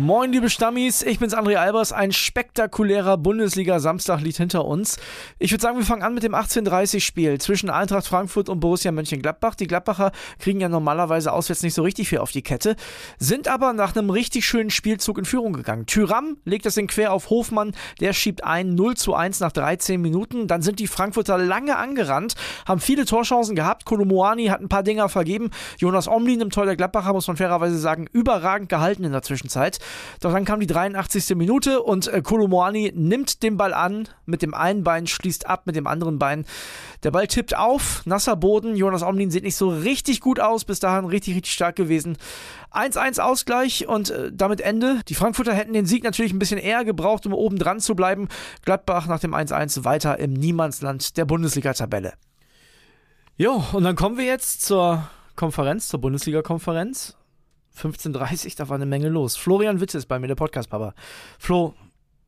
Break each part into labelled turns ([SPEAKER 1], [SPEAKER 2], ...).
[SPEAKER 1] Moin, liebe Stammis, ich bin's André Albers. Ein spektakulärer Bundesliga-Samstag liegt hinter uns. Ich würde sagen, wir fangen an mit dem 18:30-Spiel zwischen Eintracht Frankfurt und Borussia Mönchengladbach. Die Gladbacher kriegen ja normalerweise auswärts nicht so richtig viel auf die Kette, sind aber nach einem richtig schönen Spielzug in Führung gegangen. Tyram legt das Ding quer auf Hofmann, der schiebt ein 0 zu 1 nach 13 Minuten. Dann sind die Frankfurter lange angerannt, haben viele Torchancen gehabt. Kolomoani hat ein paar Dinger vergeben. Jonas Omlin im Tor der Gladbacher, muss man fairerweise sagen, überragend gehalten in der Zwischenzeit. Doch dann kam die 83. Minute und äh, Kolomoani nimmt den Ball an, mit dem einen Bein schließt ab, mit dem anderen Bein. Der Ball tippt auf, nasser Boden. Jonas Omlin sieht nicht so richtig gut aus, bis dahin richtig, richtig stark gewesen. 1-1 Ausgleich und äh, damit Ende. Die Frankfurter hätten den Sieg natürlich ein bisschen eher gebraucht, um oben dran zu bleiben. Gladbach nach dem 1-1 weiter im Niemandsland der Bundesliga-Tabelle. Jo, und dann kommen wir jetzt zur Konferenz, zur Bundesliga-Konferenz. 15.30 da war eine Menge los. Florian Witze ist bei mir, der Podcast-Papa. Flo,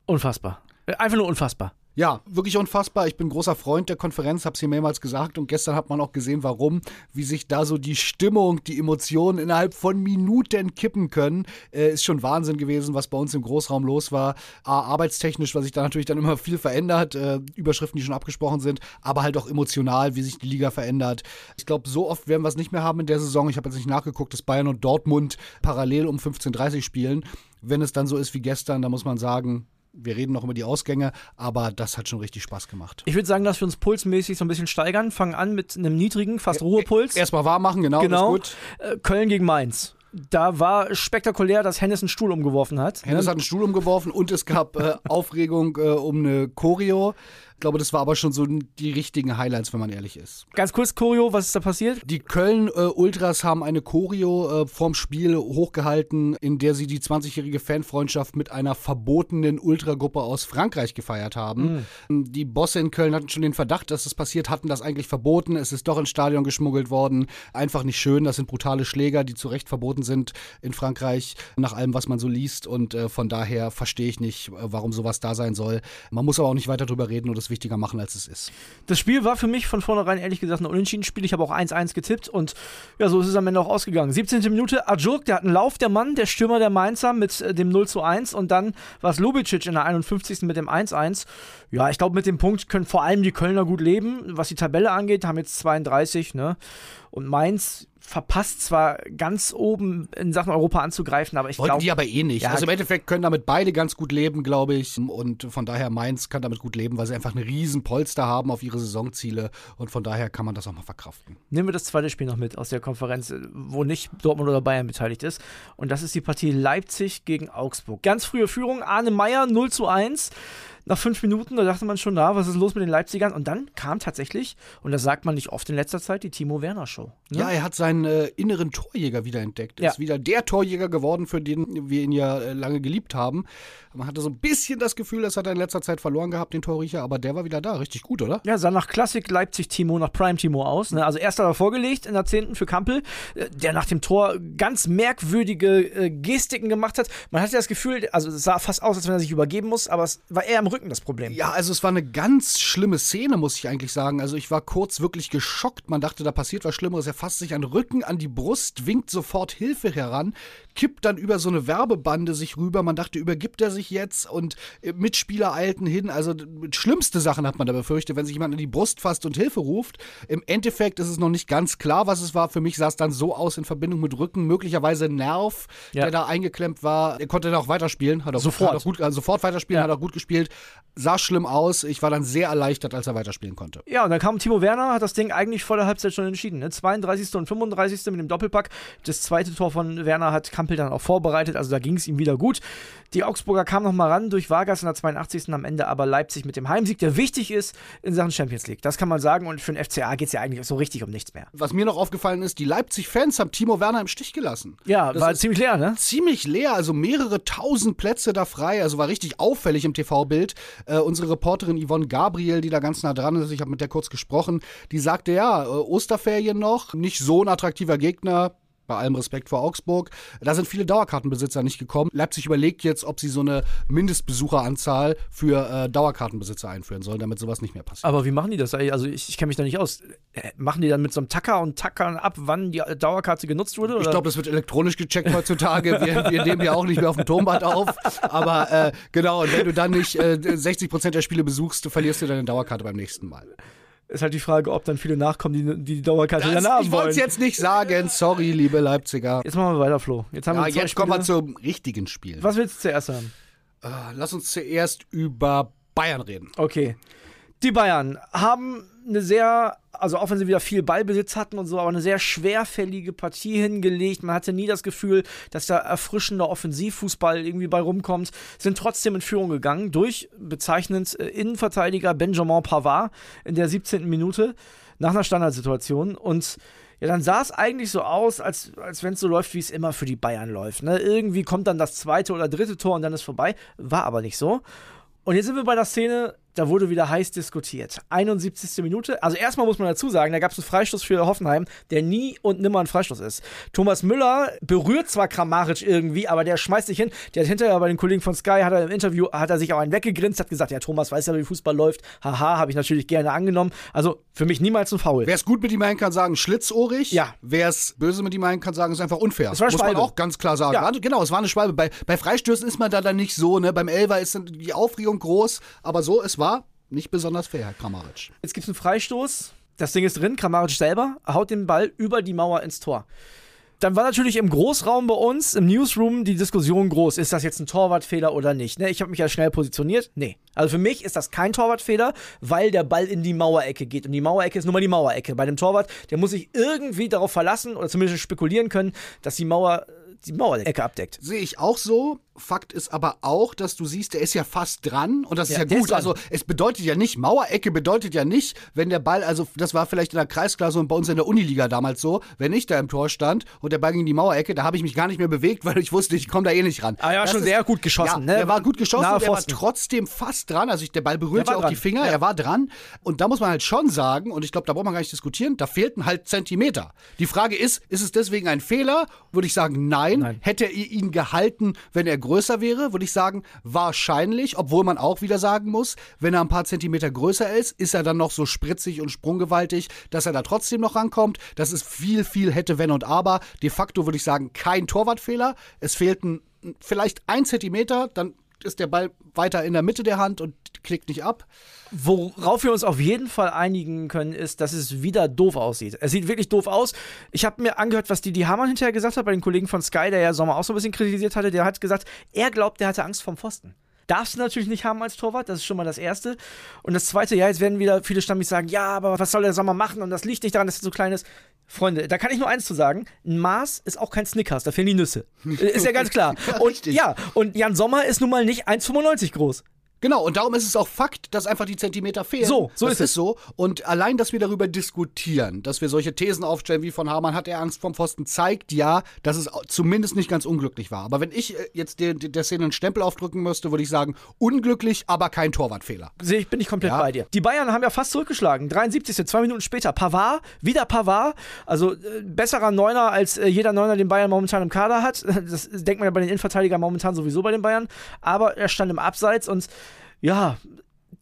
[SPEAKER 1] unfassbar. Äh, einfach nur unfassbar.
[SPEAKER 2] Ja, wirklich unfassbar. Ich bin großer Freund der Konferenz, habe es hier mehrmals gesagt und gestern hat man auch gesehen, warum, wie sich da so die Stimmung, die Emotionen innerhalb von Minuten kippen können. Äh, ist schon Wahnsinn gewesen, was bei uns im Großraum los war. A, arbeitstechnisch, was sich da natürlich dann immer viel verändert, äh, Überschriften, die schon abgesprochen sind, aber halt auch emotional, wie sich die Liga verändert. Ich glaube, so oft werden wir es nicht mehr haben in der Saison. Ich habe jetzt nicht nachgeguckt, dass Bayern und Dortmund parallel um 15:30 spielen. Wenn es dann so ist wie gestern, dann muss man sagen, wir reden noch über die Ausgänge, aber das hat schon richtig Spaß gemacht.
[SPEAKER 1] Ich würde sagen, dass wir uns pulsmäßig so ein bisschen steigern. Fangen an mit einem niedrigen, fast Ruhepuls.
[SPEAKER 2] Erstmal warm machen, genau.
[SPEAKER 1] Genau. Äh, Köln gegen Mainz. Da war spektakulär, dass Hennes einen Stuhl umgeworfen hat.
[SPEAKER 2] Hennes hat einen Stuhl umgeworfen und es gab äh, Aufregung äh, um eine Choreo. Ich glaube, das war aber schon so die richtigen Highlights, wenn man ehrlich ist.
[SPEAKER 1] Ganz kurz, Choreo, was ist da passiert?
[SPEAKER 2] Die Köln-Ultras haben eine Choreo äh, vorm Spiel hochgehalten, in der sie die 20-jährige Fanfreundschaft mit einer verbotenen Ultragruppe aus Frankreich gefeiert haben. Mhm. Die Bosse in Köln hatten schon den Verdacht, dass das passiert, hatten das eigentlich verboten. Es ist doch ins Stadion geschmuggelt worden. Einfach nicht schön. Das sind brutale Schläger, die zu Recht verboten sind in Frankreich, nach allem, was man so liest. Und äh, von daher verstehe ich nicht, äh, warum sowas da sein soll. Man muss aber auch nicht weiter drüber reden und das wichtiger machen, als es ist.
[SPEAKER 1] Das Spiel war für mich von vornherein ehrlich gesagt ein Unentschieden-Spiel. Ich habe auch 1-1 getippt und ja, so ist es am Ende auch ausgegangen. 17. Minute, Ajurk, der hat einen Lauf, der Mann, der Stürmer der Mainzer mit äh, dem 0 1 und dann war es Lubicic in der 51. mit dem 1-1. Ja, ich glaube, mit dem Punkt können vor allem die Kölner gut leben. Was die Tabelle angeht, haben jetzt 32, ne? Und Mainz verpasst zwar ganz oben in Sachen Europa anzugreifen, aber ich glaube.
[SPEAKER 2] die aber eh nicht. Ja, also im Endeffekt können damit beide ganz gut leben, glaube ich. Und von daher Mainz kann damit gut leben, weil sie einfach eine riesen Polster haben auf ihre Saisonziele. Und von daher kann man das auch mal verkraften.
[SPEAKER 1] Nehmen wir das zweite Spiel noch mit aus der Konferenz, wo nicht Dortmund oder Bayern beteiligt ist. Und das ist die Partie Leipzig gegen Augsburg. Ganz frühe Führung, Arne Meyer 0 zu 1 nach fünf Minuten, da dachte man schon, na, was ist los mit den Leipzigern? Und dann kam tatsächlich, und das sagt man nicht oft in letzter Zeit, die Timo Werner Show.
[SPEAKER 2] Ne? Ja, er hat seinen äh, inneren Torjäger wiederentdeckt. Er ja. ist wieder der Torjäger geworden, für den wir ihn ja äh, lange geliebt haben. Man hatte so ein bisschen das Gefühl, das hat er in letzter Zeit verloren gehabt, den Torriecher, aber der war wieder da. Richtig gut, oder?
[SPEAKER 1] Ja, sah nach Klassik Leipzig-Timo, nach Prime-Timo aus. Ne? Also erst hat er vorgelegt in der 10. für Kampel, äh, der nach dem Tor ganz merkwürdige äh, Gestiken gemacht hat. Man hatte das Gefühl, also es sah fast aus, als wenn er sich übergeben muss, aber es war eher am Rücken das Problem.
[SPEAKER 2] Ja, also es war eine ganz schlimme Szene, muss ich eigentlich sagen. Also ich war kurz wirklich geschockt. Man dachte, da passiert was Schlimmeres. Er fasst sich an Rücken, an die Brust, winkt sofort Hilfe heran, kippt dann über so eine Werbebande sich rüber. Man dachte, übergibt er sich jetzt und äh, Mitspieler eilten hin. Also schlimmste Sachen hat man da befürchtet, wenn sich jemand an die Brust fasst und Hilfe ruft. Im Endeffekt ist es noch nicht ganz klar, was es war. Für mich sah es dann so aus in Verbindung mit Rücken, möglicherweise Nerv, ja. der da eingeklemmt war. Er konnte dann auch weiterspielen, hat er
[SPEAKER 1] sofort,
[SPEAKER 2] hat er gut, also sofort weiterspielen, ja. hat er gut gespielt. Sah schlimm aus. Ich war dann sehr erleichtert, als er weiterspielen konnte.
[SPEAKER 1] Ja, und dann kam Timo Werner, hat das Ding eigentlich vor der Halbzeit schon entschieden. Ne? 32. und 35. mit dem Doppelpack. Das zweite Tor von Werner hat Kampel dann auch vorbereitet, also da ging es ihm wieder gut. Die Augsburger kamen nochmal ran durch Vargas in der 82. am Ende aber Leipzig mit dem Heimsieg, der wichtig ist in Sachen Champions League. Das kann man sagen und für den FCA geht es ja eigentlich so richtig um nichts mehr.
[SPEAKER 2] Was mir noch aufgefallen ist, die Leipzig-Fans haben Timo Werner im Stich gelassen.
[SPEAKER 1] Ja, das war ziemlich leer, ne?
[SPEAKER 2] Ziemlich leer, also mehrere tausend Plätze da frei, also war richtig auffällig im TV-Bild. Äh, unsere Reporterin Yvonne Gabriel, die da ganz nah dran ist, ich habe mit der kurz gesprochen, die sagte, ja, äh, Osterferien noch, nicht so ein attraktiver Gegner, bei allem Respekt vor Augsburg. Da sind viele Dauerkartenbesitzer nicht gekommen. Leipzig überlegt jetzt, ob sie so eine Mindestbesucheranzahl für äh, Dauerkartenbesitzer einführen sollen, damit sowas nicht mehr passiert.
[SPEAKER 1] Aber wie machen die das? Also ich, ich kenne mich da nicht aus. Äh, machen die dann mit so einem Tacker und tackern ab, wann die Dauerkarte genutzt wurde? Oder?
[SPEAKER 2] Ich glaube, das wird elektronisch gecheckt heutzutage. wir, wir, nehmen ja auch nicht mehr auf dem Turmbad auf. Aber äh, genau, und wenn du dann nicht äh, 60 Prozent der Spiele besuchst, verlierst du deine Dauerkarte beim nächsten Mal.
[SPEAKER 1] Ist halt die Frage, ob dann viele nachkommen, die die, Dauerkarte
[SPEAKER 2] das,
[SPEAKER 1] dann haben
[SPEAKER 2] Ich wollte es jetzt nicht sagen. Sorry, liebe Leipziger.
[SPEAKER 1] Jetzt machen wir weiter, Flo.
[SPEAKER 2] Jetzt, haben ja, wir jetzt kommen wir zum richtigen Spiel.
[SPEAKER 1] Was willst du zuerst haben?
[SPEAKER 2] Uh, lass uns zuerst über Bayern reden.
[SPEAKER 1] Okay. Die Bayern haben eine sehr, also auch wenn sie wieder viel Ballbesitz hatten und so, aber eine sehr schwerfällige Partie hingelegt. Man hatte nie das Gefühl, dass da erfrischender Offensivfußball irgendwie bei rumkommt. Sind trotzdem in Führung gegangen durch bezeichnend äh, Innenverteidiger Benjamin Pavard in der 17. Minute nach einer Standardsituation und ja, dann sah es eigentlich so aus, als, als wenn es so läuft, wie es immer für die Bayern läuft. Ne? Irgendwie kommt dann das zweite oder dritte Tor und dann ist vorbei. War aber nicht so. Und jetzt sind wir bei der Szene, da wurde wieder heiß diskutiert. 71. Minute. Also erstmal muss man dazu sagen, da gab es einen Freistoß für Hoffenheim, der nie und nimmer ein Freistoß ist. Thomas Müller berührt zwar Kramaric irgendwie, aber der schmeißt sich hin. Der hat hinterher bei den Kollegen von Sky, hat er im Interview, hat er sich auch einen weggegrinst, hat gesagt, ja, Thomas weiß ja, wie Fußball läuft. Haha, habe ich natürlich gerne angenommen. Also für mich niemals ein Foul.
[SPEAKER 2] Wer es gut mit ihm meinen kann, sagen schlitzohrig.
[SPEAKER 1] Ja.
[SPEAKER 2] Wer es böse mit ihm meinen kann, sagen, ist einfach unfair.
[SPEAKER 1] Es war
[SPEAKER 2] muss
[SPEAKER 1] Schwalbe.
[SPEAKER 2] man auch ganz klar sagen.
[SPEAKER 1] Ja.
[SPEAKER 2] Genau, es war eine Schwalbe. Bei, bei Freistößen ist man da dann nicht so, ne? Beim Elfer ist dann die Aufregung groß, aber so, es war nicht besonders fair, Herr Kramaric.
[SPEAKER 1] Jetzt gibt es einen Freistoß. Das Ding ist drin. Kramaric selber haut den Ball über die Mauer ins Tor. Dann war natürlich im Großraum bei uns, im Newsroom, die Diskussion groß. Ist das jetzt ein Torwartfehler oder nicht? Ne, ich habe mich ja schnell positioniert. Nee. Also für mich ist das kein Torwartfehler, weil der Ball in die Mauerecke geht. Und die Mauerecke ist nun mal die Mauerecke. Bei dem Torwart, der muss sich irgendwie darauf verlassen oder zumindest spekulieren können, dass die Mauer die Mauerecke abdeckt.
[SPEAKER 2] Sehe ich auch so. Fakt ist aber auch, dass du siehst, der ist ja fast dran und das ist
[SPEAKER 1] Ja,
[SPEAKER 2] ja,
[SPEAKER 1] der
[SPEAKER 2] gut.
[SPEAKER 1] ist.
[SPEAKER 2] Also es bedeutet ja nicht, Mauerecke bedeutet ja nicht, wenn der Ball, also das war vielleicht in der Kreisklasse und bei uns in der Uniliga damals so, wenn ich da im Tor stand und der Ball ging in die Mauerecke, da habe ich mich gar nicht mehr bewegt, weil ich wusste, ich komme da eh nicht ran.
[SPEAKER 1] Ah ja,
[SPEAKER 2] Das
[SPEAKER 1] schon
[SPEAKER 2] ist-
[SPEAKER 1] sehr gut geschossen,
[SPEAKER 2] ja,
[SPEAKER 1] ne?
[SPEAKER 2] Der war gut geschossen, und er war trotzdem fast dran. Also ich, der Ball berührt
[SPEAKER 1] Der war
[SPEAKER 2] ja auch
[SPEAKER 1] dran.
[SPEAKER 2] die Finger,
[SPEAKER 1] Ja.
[SPEAKER 2] er war dran. Und da muss man halt schon sagen, und ich glaube, da braucht man gar nicht diskutieren, da fehlten halt Zentimeter. Die Frage ist, ist es deswegen ein Fehler? Würde ich sagen, nein.
[SPEAKER 1] Nein.
[SPEAKER 2] Hätte er ihn gehalten, wenn er größer wäre? Würde ich sagen, wahrscheinlich. Obwohl man auch wieder sagen muss, wenn er ein paar Zentimeter größer ist, ist er dann noch so spritzig und sprunggewaltig, dass er da trotzdem noch rankommt. Das ist viel, viel hätte, wenn und aber. De facto würde ich sagen, kein Torwartfehler. Es fehlten vielleicht ein Zentimeter, dann ist der Ball weiter in der Mitte der Hand und klickt nicht ab.
[SPEAKER 1] Worauf wir uns auf jeden Fall einigen können, ist, dass es wieder doof aussieht. Es sieht wirklich doof aus. Ich habe mir angehört, was Didi Hamann hinterher gesagt hat bei den Kollegen von Sky, der ja Sommer auch so ein bisschen kritisiert hatte. Der hat gesagt, er glaubt, der hatte Angst vom Pfosten. Darfst du natürlich nicht haben als Torwart, das ist schon mal das Erste. Und das Zweite, ja, jetzt werden wieder viele Stammis sagen, ja, aber was soll der Sommer machen? Und das liegt nicht daran, dass er so klein ist. Freunde, da kann ich nur eins zu sagen. Ein Maß ist auch kein Snickers, da fehlen die Nüsse. ist ja ganz klar. Und
[SPEAKER 2] Richtig.
[SPEAKER 1] ja, und Jan Sommer ist nun mal nicht 1,95 groß.
[SPEAKER 2] Genau, und darum ist es auch Fakt, dass einfach die Zentimeter fehlen.
[SPEAKER 1] So, so
[SPEAKER 2] das
[SPEAKER 1] ist es.
[SPEAKER 2] so. Und allein, dass wir darüber diskutieren, dass wir solche Thesen aufstellen wie von Hamann, hat er Angst vom Pfosten, zeigt ja, dass es zumindest nicht ganz unglücklich war. Aber wenn ich äh, jetzt der, der Szene einen Stempel aufdrücken müsste, würde ich sagen, unglücklich, aber kein Torwartfehler.
[SPEAKER 1] Sehe ich, bin ich komplett
[SPEAKER 2] Ja.
[SPEAKER 1] bei dir. Die Bayern haben ja fast zurückgeschlagen. 73. zwei Minuten später. Pavard, wieder Pavard. Also äh, besserer Neuner als äh, jeder Neuner, den Bayern momentan im Kader hat. Das denkt man ja bei den Innenverteidigern momentan sowieso bei den Bayern. Aber er stand im Abseits und ja,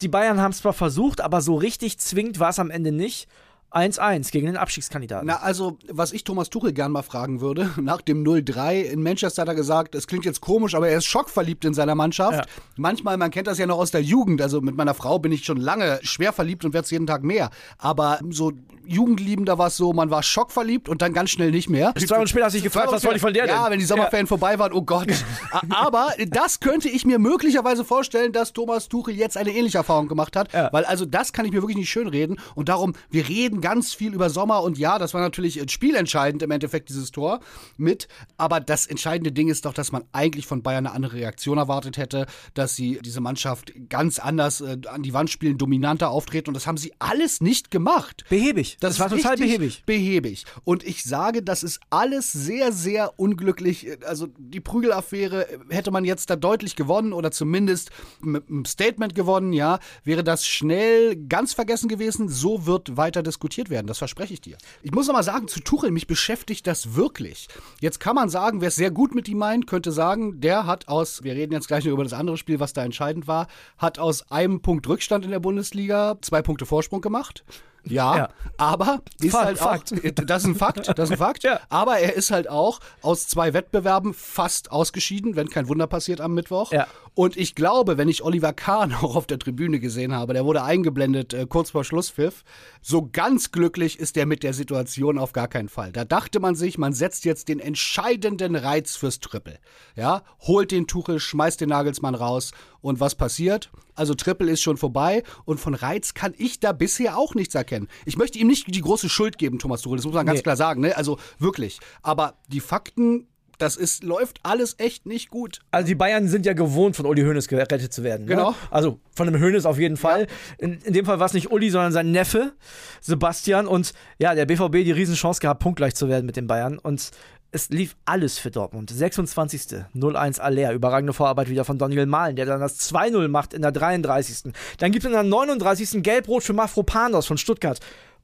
[SPEAKER 1] die Bayern haben es zwar versucht, aber so richtig zwingend war es am Ende nicht. 1-1 gegen den Abstiegskandidaten.
[SPEAKER 2] Na, also, was ich Thomas Tuchel gern mal fragen würde, nach dem 0-3 in Manchester hat er gesagt, es klingt jetzt komisch, aber er ist schockverliebt in seiner Mannschaft.
[SPEAKER 1] Ja.
[SPEAKER 2] Manchmal, man kennt das ja noch aus der Jugend, also mit meiner Frau bin ich schon lange schwer verliebt und werde es jeden Tag mehr. Aber so Jugendliebender war es so, man war schockverliebt und dann ganz schnell nicht mehr.
[SPEAKER 1] Zwei Wochen später hast du dich gefragt, was wollte ich von der denn?
[SPEAKER 2] Ja, wenn die Sommerferien vorbei waren, oh Gott. Aber das könnte ich mir möglicherweise vorstellen, dass Thomas Tuchel jetzt eine ähnliche Erfahrung gemacht hat.
[SPEAKER 1] Ja.
[SPEAKER 2] Weil also das kann ich mir wirklich nicht schönreden. Und darum, wir reden ganz viel über Sommer und ja, das war natürlich äh, spielentscheidend im Endeffekt, dieses Tor mit. Aber das entscheidende Ding ist doch, dass man eigentlich von Bayern eine andere Reaktion erwartet hätte, dass sie diese Mannschaft ganz anders äh, an die Wand spielen, dominanter auftreten. Und das haben sie alles nicht gemacht.
[SPEAKER 1] Behäbig. Das, war
[SPEAKER 2] ist
[SPEAKER 1] total
[SPEAKER 2] richtig
[SPEAKER 1] behäbig.
[SPEAKER 2] Behäbig. Und ich sage, das ist alles sehr, sehr unglücklich. Also die Prügelaffäre hätte man jetzt da deutlich gewonnen oder zumindest mit einem Statement gewonnen, ja, wäre das schnell ganz vergessen gewesen. So wird weiter diskutiert. Diskutiert werden, das verspreche ich dir. Ich muss noch mal sagen, zu Tuchel, mich beschäftigt das wirklich. Jetzt kann man sagen, wer es sehr gut mit ihm meint, könnte sagen, der hat aus, wir reden jetzt gleich noch über das andere Spiel, was da entscheidend war, hat aus einem Punkt Rückstand in der Bundesliga zwei Punkte Vorsprung gemacht. Ja, ja, aber ist Fakt, halt auch, Fakt. das ist ein Fakt, das ist ein Fakt. ja. Aber er ist halt auch aus zwei Wettbewerben fast ausgeschieden, wenn kein Wunder passiert am Mittwoch. Ja. Und ich glaube, wenn ich Oliver Kahn auch auf der Tribüne gesehen habe, der wurde eingeblendet äh, kurz vor Schlusspfiff, so ganz glücklich ist er mit der Situation auf gar keinen Fall. Da dachte man sich, man setzt jetzt den entscheidenden Reiz fürs Triple. Ja, holt den Tuchel, schmeißt den Nagelsmann raus und was passiert? Also Triple ist schon vorbei und von Reiz kann ich da bisher auch nichts erkennen. Ich möchte ihm nicht die große Schuld geben, Thomas Tuchel, das muss man ganz nee. klar sagen, ne? Also wirklich. Aber die Fakten das ist, läuft alles echt nicht gut.
[SPEAKER 1] Also die Bayern sind ja gewohnt, von Uli Hoeneß gerettet zu werden. Ne?
[SPEAKER 2] Genau.
[SPEAKER 1] Ne? Also von dem Hoeneß auf jeden Fall. Ja. In, in, dem Fall war es nicht Uli, sondern sein Neffe, Sebastian. Und ja, der BVB die Riesenchance gehabt, punktgleich zu werden mit den Bayern. Und es lief alles für Dortmund. 26. 0-1 Aller. Überragende Vorarbeit wieder von Daniel Mahlen, der dann das 2-0 macht in der 33. Dann gibt es in der 39. Gelb-Rot für Mafropanos von Stuttgart.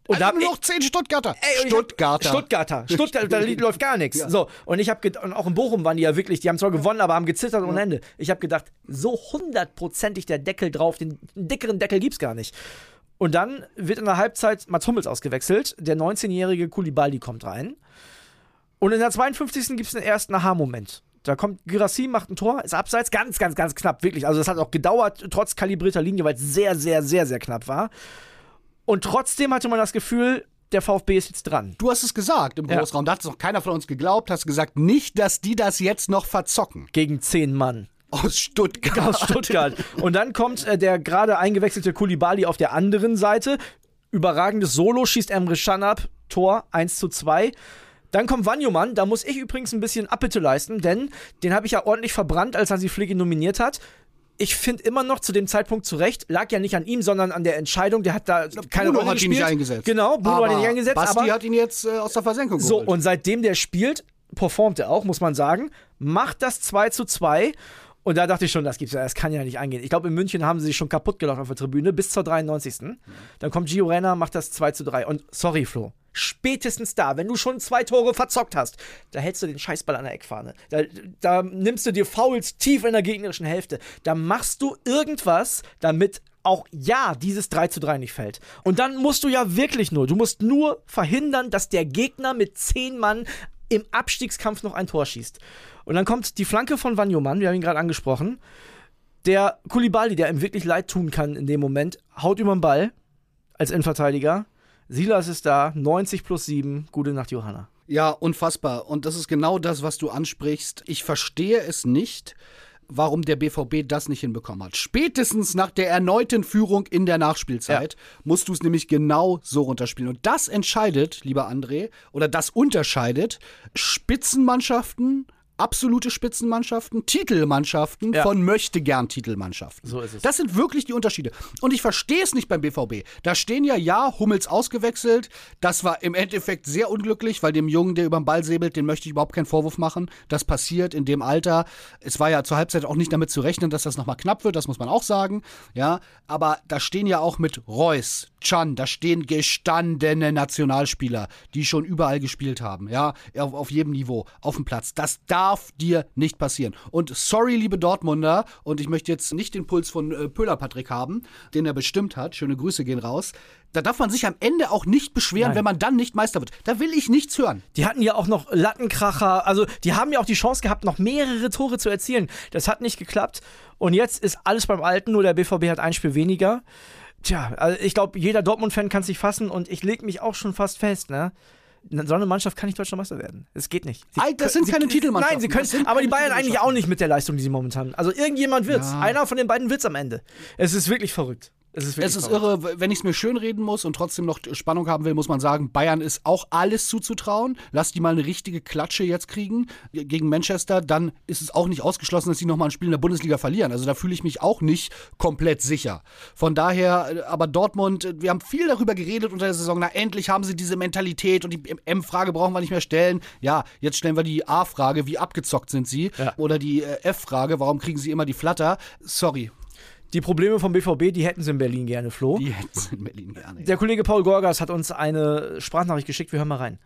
[SPEAKER 2] Und also da noch zehn Stuttgarter.
[SPEAKER 1] Ey, Stuttgarter. Stuttgarter. Stuttgarter, da läuft gar nichts. Ja. So, und ich habe und auch in Bochum waren die ja wirklich, die haben zwar gewonnen, aber haben gezittert ja. ohne Ende. Ich habe gedacht, so hundertprozentig der Deckel drauf, den dickeren Deckel gibt's gar nicht. Und dann wird in der Halbzeit Mats Hummels ausgewechselt. Der 19-jährige Koulibaly kommt rein. Und in der 52. gibt es den ersten Aha-Moment. Da kommt Girassi, macht ein Tor, ist abseits, ganz, ganz, ganz knapp, wirklich. Also das hat auch gedauert, trotz kalibrierter Linie, weil es sehr, sehr, sehr, sehr knapp war. Und trotzdem hatte man das Gefühl, der VfB ist jetzt dran.
[SPEAKER 2] Du hast es gesagt im Großraum, ja. da hat es noch keiner von uns geglaubt, hast gesagt, nicht, dass die das jetzt noch verzocken.
[SPEAKER 1] Gegen zehn Mann.
[SPEAKER 2] Aus Stuttgart.
[SPEAKER 1] Aus Stuttgart. Und dann kommt äh, der gerade eingewechselte Kulibali auf der anderen Seite. Überragendes Solo schießt Emre Can ab. Tor 1 zu 2. Dann kommt Wanyoman, da muss ich übrigens ein bisschen Abbitte leisten, denn den habe ich ja ordentlich verbrannt, als Hansi Flick ihn nominiert hat. Ich finde immer noch zu dem Zeitpunkt zurecht, lag ja nicht an ihm, sondern an der Entscheidung. Der hat da keine
[SPEAKER 2] Bruno Rolle hat gespielt. ihn nicht eingesetzt.
[SPEAKER 1] Genau, Bruno aber hat ihn nicht eingesetzt.
[SPEAKER 2] Basti aber, hat ihn jetzt äh, aus der Versenkung
[SPEAKER 1] geholt. So, und seitdem der spielt, performt er auch, muss man sagen. Macht das 2 zu 2 und da dachte ich schon, das gibt's ja, das kann ja nicht angehen. Ich glaube, in München haben sie sich schon kaputt gelacht auf der Tribüne bis zur 93. Mhm. Dann kommt Gio Renner, macht das 2 zu 3. Und sorry, Flo, spätestens da, wenn du schon zwei Tore verzockt hast, da hältst du den Scheißball an der Eckfahne. Da, da nimmst du dir Fouls tief in der gegnerischen Hälfte. Da machst du irgendwas, damit auch ja dieses 3 zu 3 nicht fällt. Und dann musst du ja wirklich nur, du musst nur verhindern, dass der Gegner mit 10 Mann im Abstiegskampf noch ein Tor schießt. Und dann kommt die Flanke von Wanyoman, wir haben ihn gerade angesprochen. Der Kulibali, der ihm wirklich leid tun kann in dem Moment, haut über den Ball als Innenverteidiger Silas ist da, 90 plus 7. Gute Nacht, Johanna.
[SPEAKER 2] Ja, unfassbar. Und das ist genau das, was du ansprichst. Ich verstehe es nicht, warum der BVB das nicht hinbekommen hat. Spätestens nach der erneuten Führung in der Nachspielzeit ja. musst du es nämlich genau so runterspielen. Und das entscheidet, lieber André, oder das unterscheidet Spitzenmannschaften absolute Spitzenmannschaften, Titelmannschaften ja. von möchtegern Titelmannschaften.
[SPEAKER 1] So ist es.
[SPEAKER 2] Das sind wirklich die Unterschiede. Und ich verstehe es nicht beim BVB. Da stehen ja, ja, Hummels ausgewechselt. Das war im Endeffekt sehr unglücklich, weil dem Jungen, der über den Ball säbelt, den möchte ich überhaupt keinen Vorwurf machen. Das passiert in dem Alter. Es war ja zur Halbzeit auch nicht damit zu rechnen, dass das nochmal knapp wird, das muss man auch sagen. Ja, aber da stehen ja auch mit Reus, Chan, da stehen gestandene Nationalspieler, die schon überall gespielt haben, ja, auf, auf jedem Niveau, auf dem Platz. Das darf dir nicht passieren. Und sorry, liebe Dortmunder, und ich möchte jetzt nicht den Puls von äh, Pöhler Patrick haben, den er bestimmt hat. Schöne Grüße gehen raus. Da darf man sich am Ende auch nicht beschweren, Nein. wenn man dann nicht Meister wird. Da will ich nichts hören.
[SPEAKER 1] Die hatten ja auch noch Lattenkracher, also die haben ja auch die Chance gehabt, noch mehrere Tore zu erzielen. Das hat nicht geklappt. Und jetzt ist alles beim Alten, nur der BVB hat ein Spiel weniger. Tja, also ich glaube, jeder Dortmund-Fan kann sich fassen und ich lege mich auch schon fast fest, ne? So eine Mannschaft kann nicht deutscher Meister werden. Es geht nicht.
[SPEAKER 2] Sie das sind keine Titelmannschaften.
[SPEAKER 1] Nein, sie können, aber die Bayern eigentlich auch nicht mit der Leistung, die sie momentan. Also irgendjemand wird's. Ja. Einer von den beiden wird's am Ende. Es ist wirklich verrückt.
[SPEAKER 2] Es ist, es ist irre, wenn ich es mir schön reden muss und trotzdem noch Spannung haben will, muss man sagen, Bayern ist auch alles zuzutrauen. Lass die mal eine richtige Klatsche jetzt kriegen gegen Manchester, dann ist es auch nicht ausgeschlossen, dass sie nochmal ein Spiel in der Bundesliga verlieren. Also da fühle ich mich auch nicht komplett sicher. Von daher, äh, aber Dortmund, äh, wir haben viel darüber geredet unter der Saison, na endlich haben sie diese Mentalität und die M-Frage brauchen wir nicht mehr stellen. Ja, jetzt stellen wir die A-Frage, wie abgezockt sind sie? Ja. Oder die äh, F-Frage, warum kriegen sie immer die Flatter? Sorry,
[SPEAKER 1] Die Probleme vom BVB, die hätten sie in Berlin gerne, Flo.
[SPEAKER 2] Die hätten sie in Berlin gerne.
[SPEAKER 1] Der Kollege Paul Gorgas hat uns eine Sprachnachricht geschickt. Wir hören mal rein.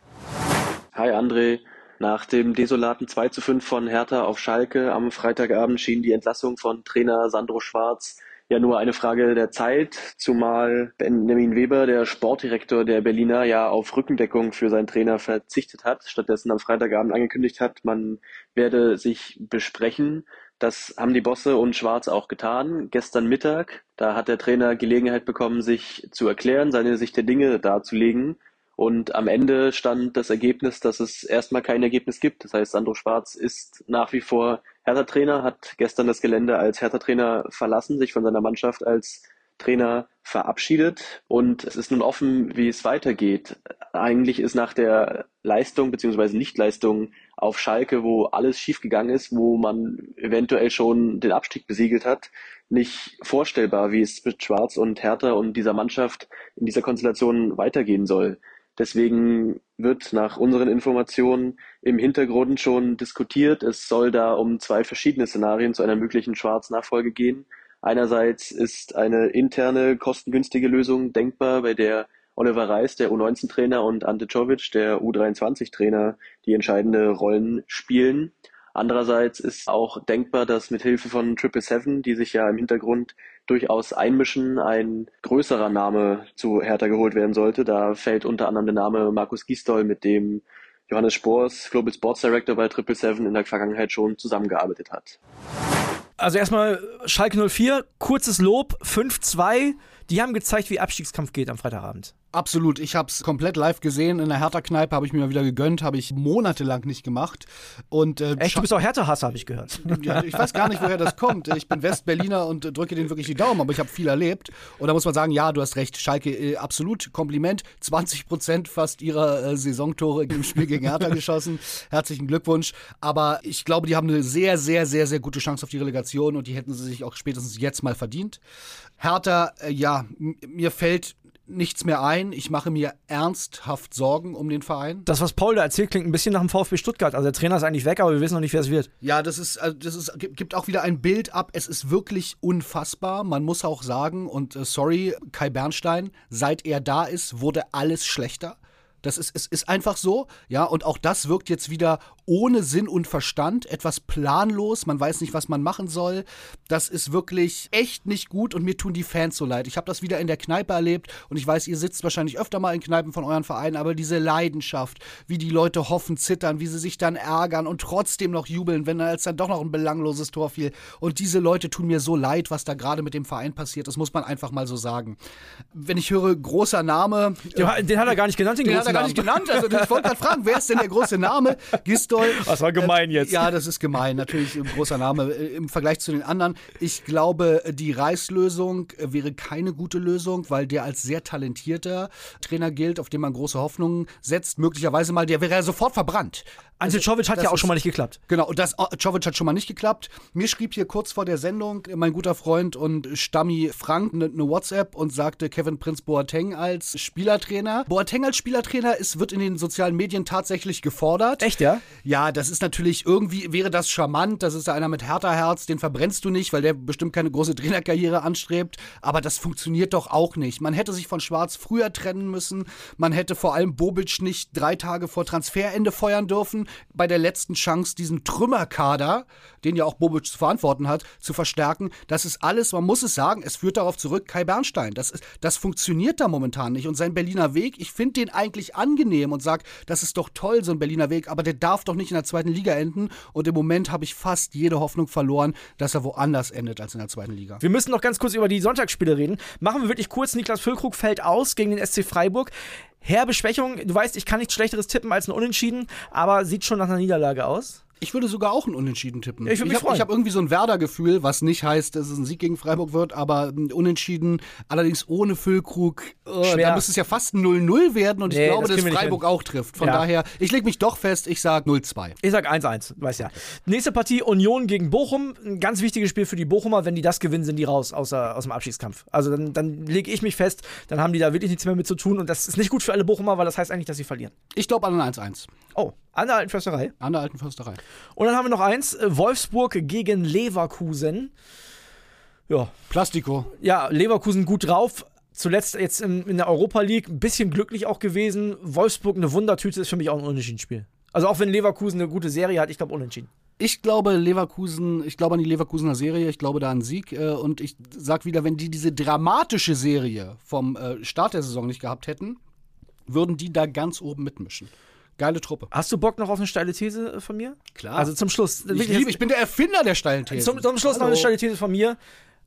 [SPEAKER 3] Hi André. Nach dem desolaten 2 zu 5 von Hertha auf Schalke am Freitagabend schien die Entlassung von Trainer Sandro Schwarz ja nur eine Frage der Zeit, zumal Benjamin Weber, der Sportdirektor der Berliner, ja auf Rückendeckung für seinen Trainer verzichtet hat, stattdessen am Freitagabend angekündigt hat, man werde sich besprechen. Das haben die Bosse und Schwarz auch getan. Gestern Mittag, da hat der Trainer Gelegenheit bekommen, sich zu erklären, seine Sicht der Dinge darzulegen. Und am Ende stand das Ergebnis, dass es erstmal kein Ergebnis gibt. Das heißt, Sandro Schwarz ist nach wie vor Hertha-Trainer, hat gestern das Gelände als Hertha-Trainer verlassen, sich von seiner Mannschaft als Trainer verabschiedet und es ist nun offen, wie es weitergeht. Eigentlich ist nach der Leistung beziehungsweise Nichtleistung auf Schalke, wo alles schiefgegangen ist, wo man eventuell schon den Abstieg besiegelt hat, nicht vorstellbar, wie es mit Schwarz und Hertha und dieser Mannschaft in dieser Konstellation weitergehen soll. Deswegen wird nach unseren Informationen im Hintergrund schon diskutiert. Es soll da um zwei verschiedene Szenarien zu einer möglichen Schwarz-Nachfolge gehen. Einerseits ist eine interne, kostengünstige Lösung denkbar, bei der Oliver Reis, der U19-Trainer, und Ante Czovic, der U23-Trainer, die entscheidende Rollen spielen. Andererseits ist auch denkbar, dass mit Hilfe von Triple Seven, die sich ja im Hintergrund durchaus einmischen, ein größerer Name zu Hertha geholt werden sollte. Da fällt unter anderem der Name Markus Gisdol, mit dem Johannes Spors, Global Sports Director bei Triple Seven, in der Vergangenheit schon zusammengearbeitet hat.
[SPEAKER 1] Also erstmal Schalke 04, kurzes Lob, 5-2. Die haben gezeigt, wie Abstiegskampf geht am Freitagabend.
[SPEAKER 2] Absolut. Ich habe es komplett live gesehen. In der Hertha-Kneipe habe ich mir mal wieder gegönnt, habe ich monatelang nicht gemacht. Und,
[SPEAKER 1] äh, Echt, du bist auch Hertha-Hasser, habe ich gehört.
[SPEAKER 2] Ja, ich weiß gar nicht, woher das kommt. Ich bin Westberliner und drücke denen wirklich die Daumen, aber ich habe viel erlebt. Und da muss man sagen, ja, du hast recht. Schalke, äh, absolut Kompliment. 20 Prozent fast ihrer äh, Saisontore im Spiel gegen Hertha geschossen. Herzlichen Glückwunsch. Aber ich glaube, die haben eine sehr, sehr, sehr, sehr gute Chance auf die Relegation und die hätten sie sich auch spätestens jetzt mal verdient. Hertha, äh, ja, mir fällt nichts mehr ein. Ich mache mir ernsthaft Sorgen um den Verein.
[SPEAKER 1] Das, was Paul da erzählt, klingt ein bisschen nach dem VfB Stuttgart. Also der Trainer ist eigentlich weg, aber wir wissen noch nicht, wer es wird.
[SPEAKER 2] Ja, das ist, also das ist, gibt auch wieder ein Bild ab. Es ist wirklich unfassbar. Man muss auch sagen, und äh, sorry, Kai Bernstein, seit er da ist, wurde alles schlechter. Das ist, es ist einfach so, ja, und auch das wirkt jetzt wieder ohne Sinn und Verstand, etwas planlos, man weiß nicht, was man machen soll. Das ist wirklich echt nicht gut und mir tun die Fans so leid. Ich habe das wieder in der Kneipe erlebt und ich weiß, ihr sitzt wahrscheinlich öfter mal in Kneipen von euren Vereinen, aber diese Leidenschaft, wie die Leute hoffen, zittern, wie sie sich dann ärgern und trotzdem noch jubeln, wenn als dann doch noch ein belangloses Tor fiel. Und diese Leute tun mir so leid, was da gerade mit dem Verein passiert. Das muss man einfach mal so sagen. Wenn ich höre, großer Name.
[SPEAKER 1] Den, äh, den hat er gar nicht genannt,
[SPEAKER 2] den, den großen er gar nicht genannt. Also ich wollte gerade fragen, wer ist denn der große Name? Gistol.
[SPEAKER 1] Das war gemein äh, jetzt.
[SPEAKER 2] Ja, das ist gemein. Natürlich ein großer Name äh, im Vergleich zu den anderen. Ich glaube, die Reislösung wäre keine gute Lösung, weil der als sehr talentierter Trainer gilt, auf den man große Hoffnungen setzt. Möglicherweise mal, der wäre ja sofort verbrannt.
[SPEAKER 1] Ante also, Czovic hat ja auch schon mal nicht geklappt.
[SPEAKER 2] Genau, und das äh, Czovic hat schon mal nicht geklappt. Mir schrieb hier kurz vor der Sendung mein guter Freund und Stammi Frank eine ne WhatsApp und sagte Kevin Prinz Boateng als Spielertrainer. Boateng als Spielertrainer ist, wird in den sozialen Medien tatsächlich gefordert.
[SPEAKER 1] Echt, ja?
[SPEAKER 2] Ja, das ist natürlich irgendwie, wäre das charmant. Das ist einer mit härter Herz, den verbrennst du nicht, weil der bestimmt keine große Trainerkarriere anstrebt. Aber das funktioniert doch auch nicht. Man hätte sich von Schwarz früher trennen müssen. Man hätte vor allem Bobic nicht drei Tage vor Transferende feuern dürfen bei der letzten Chance, diesen Trümmerkader, den ja auch Bobic zu verantworten hat, zu verstärken. Das ist alles, man muss es sagen, es führt darauf zurück, Kai Bernstein. Das, ist, das funktioniert da momentan nicht. Und sein Berliner Weg, ich finde den eigentlich angenehm und sage, das ist doch toll, so ein Berliner Weg, aber der darf doch nicht in der zweiten Liga enden. Und im Moment habe ich fast jede Hoffnung verloren, dass er woanders endet als in der zweiten Liga.
[SPEAKER 1] Wir müssen noch ganz kurz über die Sonntagsspiele reden. Machen wir wirklich kurz. Niklas Füllkrug fällt aus gegen den SC Freiburg herbe Schwächung. Du weißt, ich kann nichts Schlechteres tippen als ein Unentschieden, aber sieht schon nach einer Niederlage aus.
[SPEAKER 2] Ich würde sogar auch einen Unentschieden tippen.
[SPEAKER 1] Ich,
[SPEAKER 2] ich habe hab irgendwie so ein Werder-Gefühl, was nicht heißt, dass es ein Sieg gegen Freiburg wird, aber Unentschieden, allerdings ohne Füllkrug. Äh, da müsste es ja fast 0-0 werden und nee, ich glaube, das dass Freiburg auch trifft. Von ja. daher, ich lege mich doch fest, ich sage 0-2.
[SPEAKER 1] Ich sage 1-1, weiß ja. Nächste Partie Union gegen Bochum. Ein ganz wichtiges Spiel für die Bochumer. Wenn die das gewinnen, sind die raus aus, aus dem Abschiedskampf. Also dann, dann lege ich mich fest, dann haben die da wirklich nichts mehr mit zu tun und das ist nicht gut für alle Bochumer, weil das heißt eigentlich, dass sie verlieren.
[SPEAKER 2] Ich glaube an ein 1-1.
[SPEAKER 1] Oh, an der alten Försterei.
[SPEAKER 2] An der alten Försterei.
[SPEAKER 1] Und dann haben wir noch eins: äh, Wolfsburg gegen Leverkusen. Ja.
[SPEAKER 2] Plastiko.
[SPEAKER 1] Ja, Leverkusen gut drauf. Zuletzt jetzt in, in der Europa League ein bisschen glücklich auch gewesen. Wolfsburg eine Wundertüte ist für mich auch ein Unentschieden-Spiel. Also auch wenn Leverkusen eine gute Serie hat, ich glaube unentschieden.
[SPEAKER 2] Ich glaube Leverkusen, ich glaube an die Leverkusener Serie, ich glaube da an Sieg äh, und ich sag wieder, wenn die diese dramatische Serie vom äh, Start der Saison nicht gehabt hätten, würden die da ganz oben mitmischen. Geile Truppe.
[SPEAKER 1] Hast du Bock noch auf eine steile These von mir?
[SPEAKER 2] Klar.
[SPEAKER 1] Also zum Schluss.
[SPEAKER 2] Ich, liebe, ich bin der Erfinder der steilen These.
[SPEAKER 1] Zum, zum Schluss noch eine steile These von mir.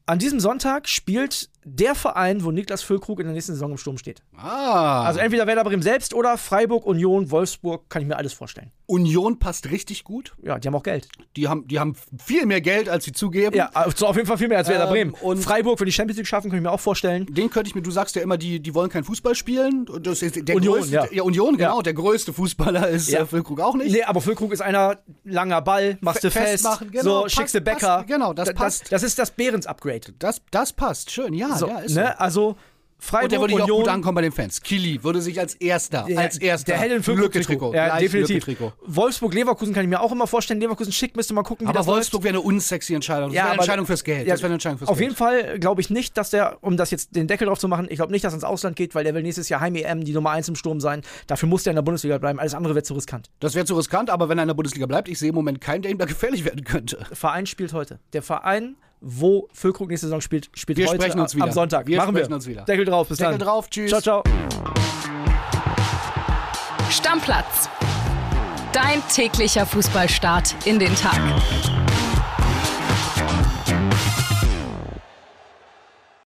[SPEAKER 1] An diesem Sonntag spielt der Verein, wo Niklas Füllkrug in der nächsten Saison im Sturm steht.
[SPEAKER 2] Ah.
[SPEAKER 1] Also entweder Werder Bremen selbst oder Freiburg, Union, Wolfsburg, kann ich mir alles vorstellen.
[SPEAKER 2] Union passt richtig gut.
[SPEAKER 1] Ja, die haben auch Geld.
[SPEAKER 2] Die haben, die haben viel mehr Geld, als sie zugeben.
[SPEAKER 1] Ja, also auf jeden Fall viel mehr als Werder
[SPEAKER 2] Ähm,
[SPEAKER 1] Bremen.
[SPEAKER 2] und-
[SPEAKER 1] Freiburg, wenn die Champions League schaffen, kann ich mir auch vorstellen.
[SPEAKER 2] Den könnte ich mir, du sagst ja immer, die, die wollen kein Fußball spielen. Das ist der
[SPEAKER 1] Union,
[SPEAKER 2] größte,
[SPEAKER 1] ja.
[SPEAKER 2] Union, genau. Der größte Fußballer ist
[SPEAKER 1] Ja.
[SPEAKER 2] äh, Füllkrug auch nicht.
[SPEAKER 1] Nee, aber Füllkrug ist einer, langer Ball, machst du
[SPEAKER 2] Fe-
[SPEAKER 1] fest,
[SPEAKER 2] genau,
[SPEAKER 1] so,
[SPEAKER 2] passt-
[SPEAKER 1] schickst du Bäcker.
[SPEAKER 2] passt, genau, das
[SPEAKER 1] Da-
[SPEAKER 2] passt.
[SPEAKER 1] Das, das ist das Behrens-Upgrade.
[SPEAKER 2] Das, das passt. Schön, ja,
[SPEAKER 1] So,
[SPEAKER 2] ja, ist
[SPEAKER 1] ne?
[SPEAKER 2] so.
[SPEAKER 1] Also Freiburg,
[SPEAKER 2] Und der würde hier auch
[SPEAKER 1] Union,
[SPEAKER 2] gut ankommen bei den Fans. Kili würde sich als erster,
[SPEAKER 1] Der,
[SPEAKER 2] als erster
[SPEAKER 1] der hätte ein
[SPEAKER 2] Lücke-Trikot.
[SPEAKER 1] Ja,
[SPEAKER 2] Gleich
[SPEAKER 1] definitiv.
[SPEAKER 2] Lücke-Trikot.
[SPEAKER 1] Wolfsburg, Leverkusen kann ich mir auch immer vorstellen. Leverkusen schick, müsste mal gucken, wie
[SPEAKER 2] Aber
[SPEAKER 1] das
[SPEAKER 2] Wolfsburg wäre eine unsexy Entscheidung. Das
[SPEAKER 1] Ja,
[SPEAKER 2] wäre eine
[SPEAKER 1] aber-
[SPEAKER 2] Entscheidung fürs Geld.
[SPEAKER 1] Ja,
[SPEAKER 2] das wäre eine Entscheidung fürs
[SPEAKER 1] Auf
[SPEAKER 2] Geld.
[SPEAKER 1] jeden Fall glaube ich nicht, dass der, um das jetzt den Deckel drauf zu machen, ich glaube nicht, dass er ins Ausland geht, weil der will nächstes Jahr Heim-EM die Nummer 1 im Sturm sein. Dafür muss der in der Bundesliga bleiben. Alles andere wäre zu riskant.
[SPEAKER 2] Das wäre zu riskant, aber wenn er in der Bundesliga bleibt, ich sehe im Moment keinen, der ihm da gefährlich werden könnte.
[SPEAKER 1] Verein spielt heute. Der Verein, wo Füllkrug nächste Saison spielt, spielt
[SPEAKER 2] Wir
[SPEAKER 1] heute
[SPEAKER 2] sprechen uns wieder.
[SPEAKER 1] am Sonntag.
[SPEAKER 2] Wir
[SPEAKER 1] Machen
[SPEAKER 2] sprechen
[SPEAKER 1] wir.
[SPEAKER 2] uns wieder.
[SPEAKER 1] Deckel drauf, bis
[SPEAKER 2] Deckel
[SPEAKER 1] dann.
[SPEAKER 2] drauf, tschüss.
[SPEAKER 1] Ciao, ciao.
[SPEAKER 4] Stammplatz. Dein täglicher Fußballstart in den Tag.